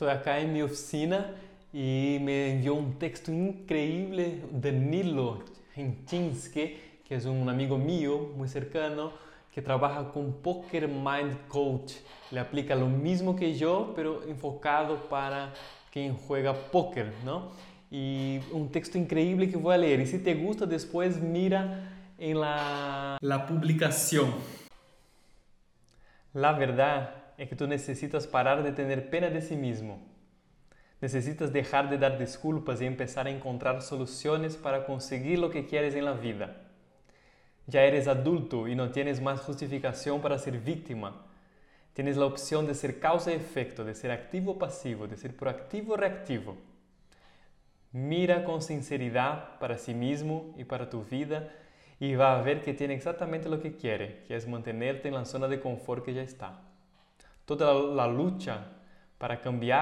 Estoy acá en mi oficina y me envió un texto increíble de Nilo Henchinsky, que es un amigo mío muy cercano que trabaja con Poker Mind Coach. Le aplica lo mismo que yo, pero enfocado para quien juega póker, ¿no? Y un texto increíble que voy a leer. Y si te gusta, después mira en. La publicación. La verdad é que tu necessitas parar de ter pena de si mesmo. Necesitas deixar de dar desculpas e começar a encontrar soluções para conseguir o que queres em la vida. Já eres adulto e não tienes mais justificação para ser vítima. Tienes a opção de ser causa e efeito, de ser ativo ou passivo, de ser proativo ou reativo. Mira com sinceridade para si mesmo e para tu vida e vai ver que tem exatamente o que quer, que é manter-te na zona de confort que já está. Toda a luta para cambiar